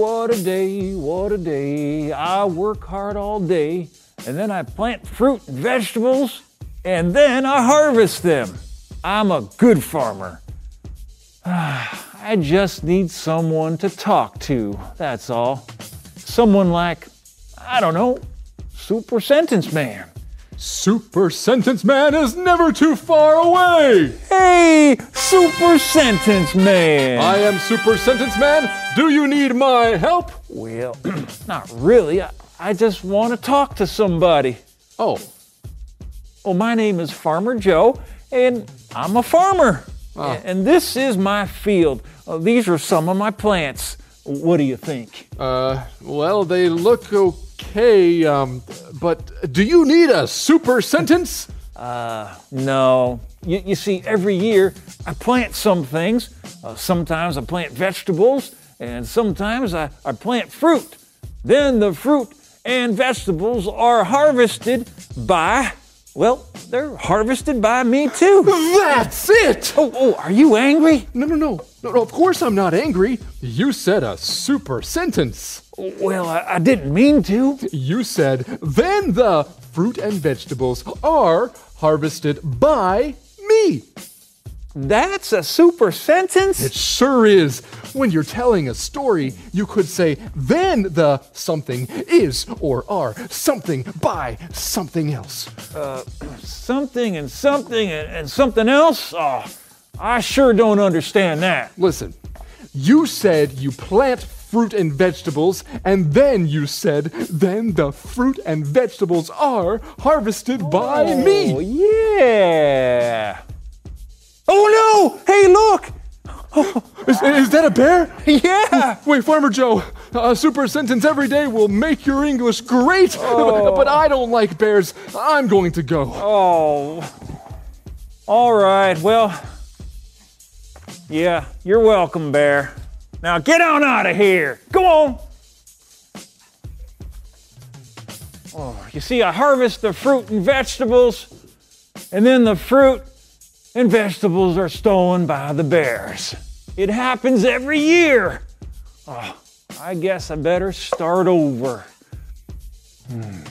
what a day, what a day. I work hard all day, and then I plant fruit and vegetables, and then I harvest them. I'm a good farmer. I just need someone to talk to, that's all. Someone like, I don't know, Super Sentence Man. Super Sentence Man is never too far away! Hey, Super Sentence Man! I am Super Sentence Man. Do you need my help? Well, not really. I, I just want to talk to somebody. Oh, Well, my name is Farmer Joe, and I'm a farmer. Ah. And this is my field. Uh, these are some of my plants. What do you think? uh, well, they look okay, um, but do you need a super sentence? No. You, you see, every year I plant some things. Uh, sometimes I plant vegetables, and sometimes I, I plant fruit. Then the fruit and vegetables are harvested by, well, they're harvested by me too. That's it! Oh, oh, are you angry? No, no, no. No, no, of course I'm not angry. You said a super sentence. Well, I, I didn't mean to. You said, then the fruit and vegetables are harvested by me. That's a super sentence. It sure is. When you're telling a story, you could say, then the something is or are something by something else. Uh, something and something and, and something else. Oh, I sure don't understand that. Listen, you said you plant fruit and vegetables, and then you said, then the fruit and vegetables are harvested by me. Oh, me. yeah. Is, is that a bear? Yeah! Wait, Farmer Joe, a super sentence every day will make your English great, Oh. but I don't like bears. I'm going to go. Oh. All right, well, yeah, you're welcome, Bear. Now get on out of here. Go on. Oh, you see, I harvest the fruit and vegetables, and then the fruit and vegetables are stolen by the bears. It happens every year. Oh, I guess I better start over. Hmm.